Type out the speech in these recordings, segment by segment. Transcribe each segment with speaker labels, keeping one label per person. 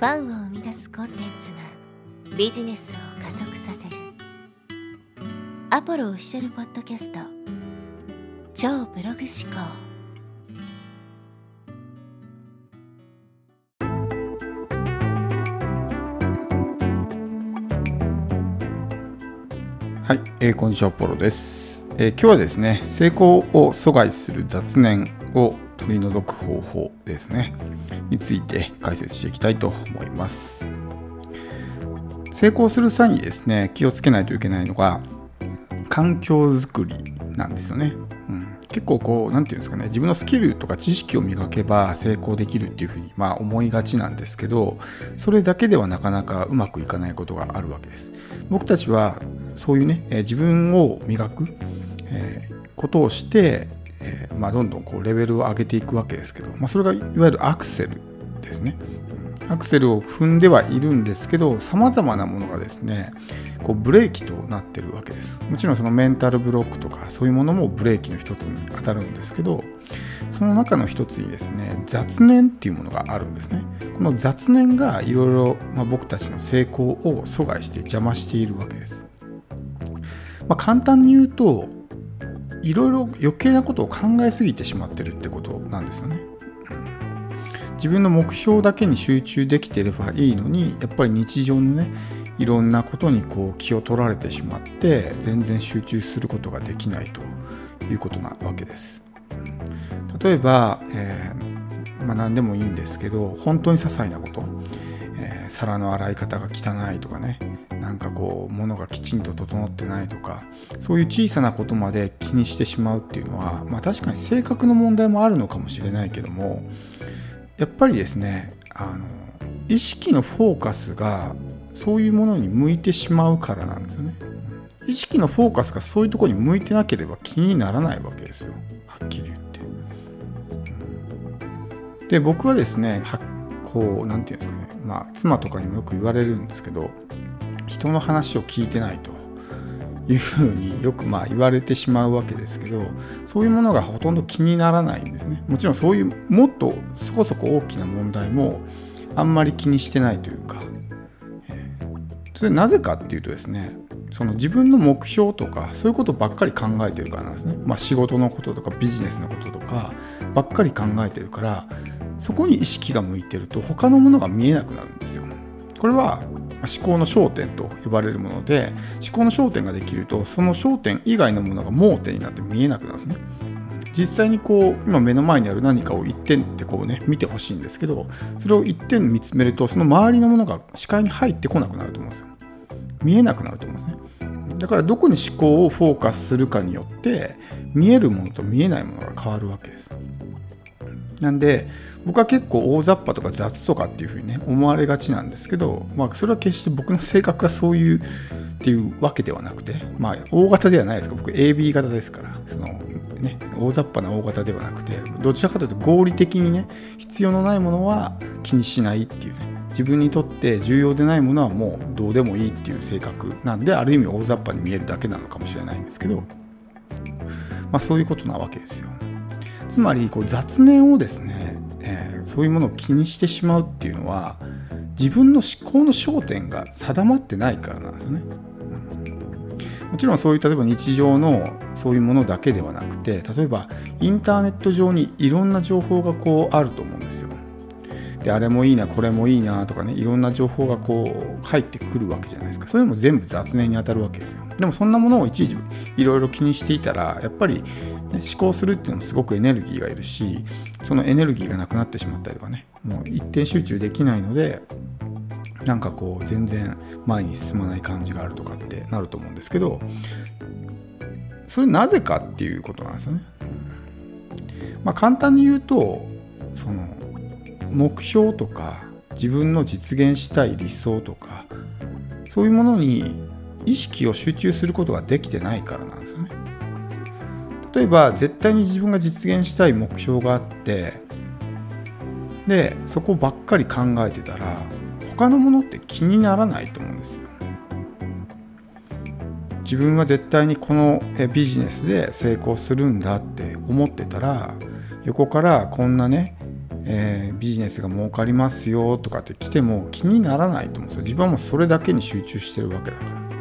Speaker 1: ファンを生み出すコンテンツがビジネスを加速させる。アポロオフィシャルポッドキャスト。超ブログ思考。
Speaker 2: はい、えー、こんにちは、ポロです、えー、今日はですね、成功を阻害する雑念を取り除く方法ですね、について解説していきたいと思います。成功する際にですね、気をつけないといけないのが、環境づくりなんですよね。うん、結構こう、何て言うんですかね、自分のスキルとか知識を磨けば成功できるっていうふうに、まあ、思いがちなんですけど、それだけではなかなかうまくいかないことがあるわけです。僕たちはそういうね、自分を磨く、ことをして、えー、まあ、どんどんこうレベルを上げていくわけですけど、まあ、それがいわゆるアクセルですね。アクセルを踏んではいるんですけど、さまざまなものがですね、こうブレーキとなってるわけです。もちろんそのメンタルブロックとかそういうものもブレーキの一つに当たるんですけど、その中の一つにですね、雑念っていうものがあるんですね。この雑念がいろいろ僕たちの成功を阻害して邪魔しているわけです。まあ、簡単に言うと、いろいろ余計なことを考えすぎてしまってるってことなんですよね。自分の目標だけに集中できてればいいのにやっぱり日常のねいろんなことにこう気を取られてしまって全然集中することができないということなわけです。例えば、えー、まあ、何でもいいんですけど本当に些細なこと、えー、皿の洗い方が汚いとかねなんかこう物がきちんと整ってないとかそういう小さなことまで気にしてしまうっていうのは、まあ、確かに性格の問題もあるのかもしれないけどもやっぱりですねあの意識のフォーカスがそういうものに向いてしまうからなんですよね。意識のフォーカスがそういうとこに向いてなければ気にならないわけですよ。はっきり言って。で僕はですねはこう何て言うんですかね。まあ妻とかにもよく言われるんですけど人の話を聞いてないと。いうふうによくまあ言われてしまうわけですけどそういうものがほとんど気にならないんですね。もちろんそういうもっとそこそこ大きな問題もあんまり気にしてないというか、それなぜかっていうとですねその自分の目標とかそういうことばっかり考えてるからなんですね、まあ、仕事のこととかビジネスのこととかばっかり考えてるからそこに意識が向いてると他のものが見えなくなるんですよ。これは思考の焦点と呼ばれるもので思考の焦点ができるとその焦点以外のものが盲点になって見えなくなるんですね。実際にこう今目の前にある何かを一点ってこうね見てほしいんですけどそれを一点見つめるとその周りのものが視界に入ってこなくなると思うんですよ。見えなくなると思うんですね。だからどこに思考をフォーカスするかによって見えるものと見えないものが変わるわけです。なんで僕は結構大雑把とか雑とかっていうふうにね思われがちなんですけど、まあ、それは決して僕の性格がそういうっていうわけではなくて、まあ、大型ではないですか。僕 AB 型ですから。その、ね、大雑把な大型ではなくてどちらかというと合理的にね必要のないものは気にしないっていうね。自分にとって重要でないものはもうどうでもいいっていう性格なんである意味大雑把に見えるだけなのかもしれないんですけど、まあ、そういうことなわけですよ。つまりこう雑念をですねえー、そういうものを気にしてしまうっていうのは自分の思考の焦点が定まってないからなんですよね。もちろんそういう例えば日常のそういうものだけではなくて例えばインターネット上にいろんな情報がこうあると思うんですよ。であれもいいなこれもいいなとかねいろんな情報がこう入ってくるわけじゃないですかそれも全部雑念に当たるわけですよでもそんなものをいちいちいろいろ気にしていたらやっぱりね、思考するっていうのもすごくエネルギーがいるしそのエネルギーがなくなってしまったりとかねもう一点集中できないのでなんかこう全然前に進まない感じがあるとかってなると思うんですけどそれなぜかっていうことなんですよね。まあ、簡単に言うとその目標とか自分の実現したい理想とかそういうものに意識を集中することができてないからなんですよね。例えば絶対に自分が実現したい目標があってでそこばっかり考えてたら他のものって気にならないと思うんですよ。自分は絶対にこのビジネスで成功するんだって思ってたら横からこんなねえー、ビジネスが儲かりますよとかって来ても気にならないと思うんですよ自分はもうそれだけに集中してるわけだから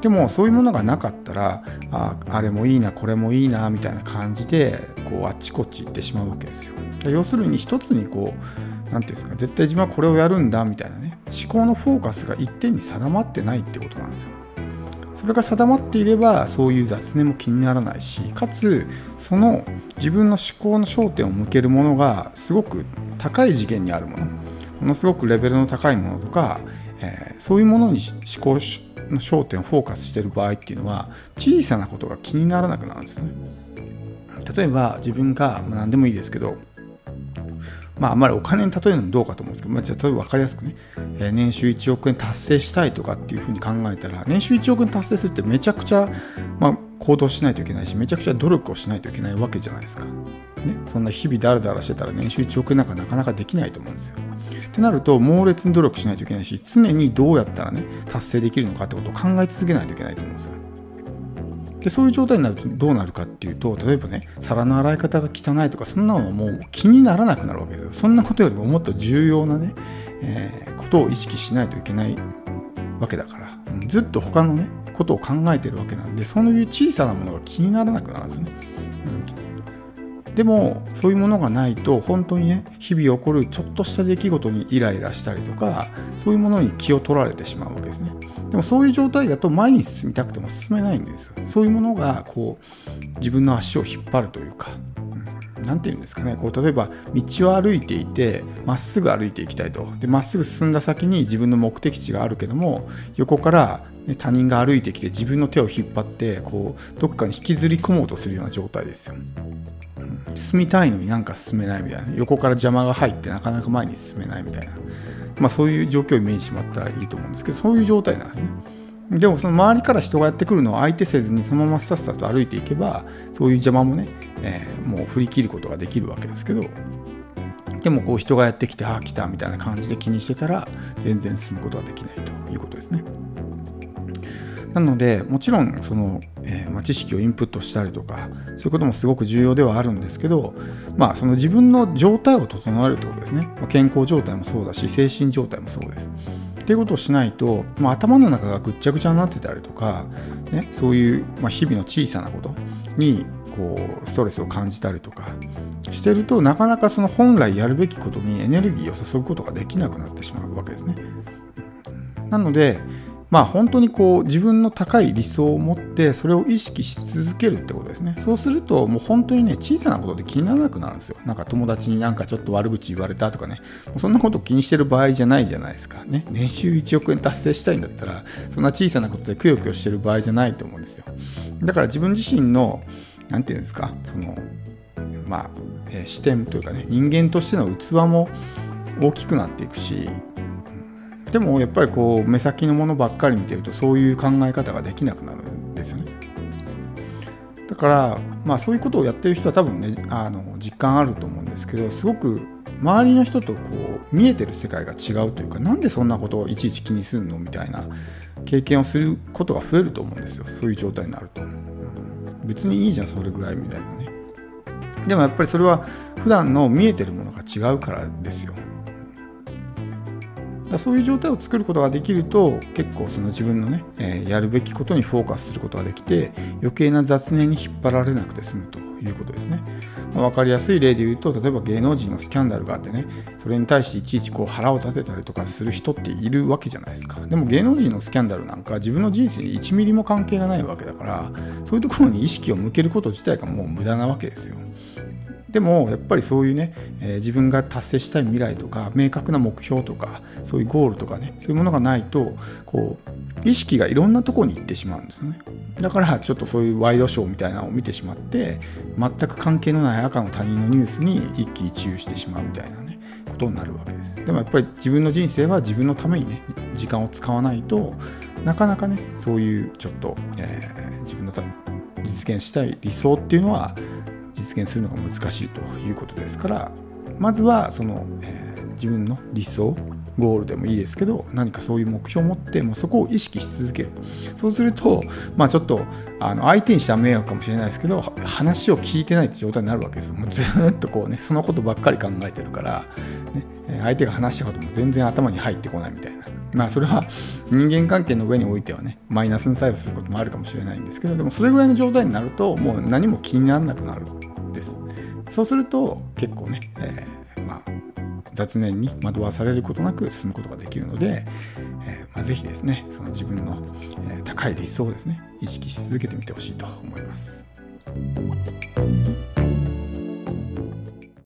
Speaker 2: でもそういうものがなかったらああれもいいなこれもいいなみたいな感じでこうあっちこっち行ってしまうわけですよ。要するに一つにこう何て言うんですか絶対自分はこれをやるんだみたいなね思考のフォーカスが一点に定まってないってことなんですよ。それが定まっていればそういう雑念も気にならないしかつその自分の思考の焦点を向けるものがすごく高い次元にあるものものすごくレベルの高いものとか、えー、そういうものに思考の焦点をフォーカスしてる場合っていうのは小さなことが気にならなくなるんですね例えば自分が、ま、何でもいいですけどまあ、あんまりお金に例えるのもどうかと思うんですけど、まあ、じゃあ例えば分かりやすくね、えー、年収1億円達成したいとかっていうふうに考えたら、年収1億円達成するってめちゃくちゃ、まあ、行動しないといけないし、めちゃくちゃ努力をしないといけないわけじゃないですか。ね、そんな日々だらだらしてたら年収1億円なんかなかなかできないと思うんですよ。ってなると、猛烈に努力しないといけないし、常にどうやったらね、達成できるのかってことを考え続けないといけないと思うんですよ。でそういう状態になるとどうなるかっていうと例えばね皿の洗い方が汚いとかそんなのはもう気にならなくなるわけですよそんなことよりももっと重要なね、えー、ことを意識しないといけないわけだからずっと他のねことを考えてるわけなんでそういう小さなものが気にならなくなるんですよね、うん、でもそういうものがないと本当にね日々起こるちょっとした出来事にイライラしたりとかそういうものに気を取られてしまうわけですね。でもそういう状態だと前に進みたくても進めないんですそういうものがこう自分の足を引っ張るというか何て言うんですかね。こう例えば道を歩いていてまっすぐ歩いていきたいと。でまっすぐ進んだ先に自分の目的地があるけども横から、他人が歩いてきて自分の手を引っ張ってこうどっかに引きずり込もうとするような状態ですよ。進みたいのになんか進めないみたいな横から邪魔が入ってなかなか前に進めないみたいなまあ、そういう状況をイメージしまったらいいと思うんですけどそういう状態なんですね。でもその周りから人がやってくるのを相手せずにそのままさっさと歩いていけばそういう邪魔もね、えー、もう振り切ることができるわけですけどでもこう人がやってきてああ来たみたいな感じで気にしてたら全然進むことはできないということですね。なのでもちろんその、えー、まあ、知識をインプットしたりとかそういうこともすごく重要ではあるんですけど、まあ、その自分の状態を整えるということですね、まあ、健康状態もそうだし精神状態もそうです。っていうことをしないと、まあ、頭の中がぐっちゃぐちゃになってたりとか、ね、そういう、ま日々の小さなことにこうストレスを感じたりとかしてるとなかなかその本来やるべきことにエネルギーを注ぐことができなくなってしまうわけですね。なので、まあ本当にこう自分の高い理想を持ってそれを意識し続けるってことですね。そうするともう本当にね小さなことで気にならなくなるんですよ。なんか友達になんかちょっと悪口言われたとかね。そんなこと気にしてる場合じゃないじゃないですか。ね。年収1億円達成したいんだったらそんな小さなことでくよくよしてる場合じゃないと思うんですよ。だから自分自身の何て言うんですかそのまあ、えー、視点というかね人間としての器も大きくなっていくしでもやっぱりこう目先のものばっかり見てるとそういう考え方ができなくなるんですよね。だからまあそういうことをやってる人は多分ねあの実感あると思うんですけどすごく周りの人とこう見えてる世界が違うというかなんでそんなことをいちいち気にするのみたいな経験をすることが増えると思うんですよそういう状態になると。別にいいじゃんそれぐらいみたいなね。でもやっぱりそれは普段の見えてるものが違うからですよ。だそういう状態を作ることができると結構その自分のね、えー、やるべきことにフォーカスすることができて余計な雑念に引っ張られなくて済むということですね、まあ、分かりやすい例で言うと例えば芸能人のスキャンダルがあってねそれに対していちいちこう腹を立てたりとかする人っているわけじゃないですか。でも芸能人のスキャンダルなんか自分の人生に1ミリも関係がないわけだからそういうところに意識を向けること自体がもう無駄なわけですよ。でもやっぱりそういうね、えー、自分が達成したい未来とか明確な目標とかそういうゴールとかねそういうものがないとこう意識がいろんなとこに行ってしまうんですよね。だからちょっとそういうワイドショーみたいなのを見てしまって全く関係のない赤の他人のニュースに一喜一憂してしまうみたいなねことになるわけです。でもやっぱり自分の人生は自分のためにね時間を使わないとなかなかねそういうちょっと、えー、自分の実現したい理想っていうのは実現するのが難しいということですからまずはその、え自分の理想ゴールでもいいですけど何かそういう目標を持ってもそこを意識し続ける。そうするとまあちょっとあの相手にした迷惑かもしれないですけど話を聞いてないって状態になるわけですよ。もうずっとこうねそのことばっかり考えてるから、ね、相手が話したことも全然頭に入ってこないみたいな。まあそれは人間関係の上においてはねマイナスに作用することもあるかもしれないんですけどでもそれぐらいの状態になるともう何も気にならなくなるんですそうすると結構ね、えー、まあ雑念に惑わされることなく進むことができるので、えーまあ、ぜひですねその自分の、え、高い理想をですね意識し続けてみてほしいと思います。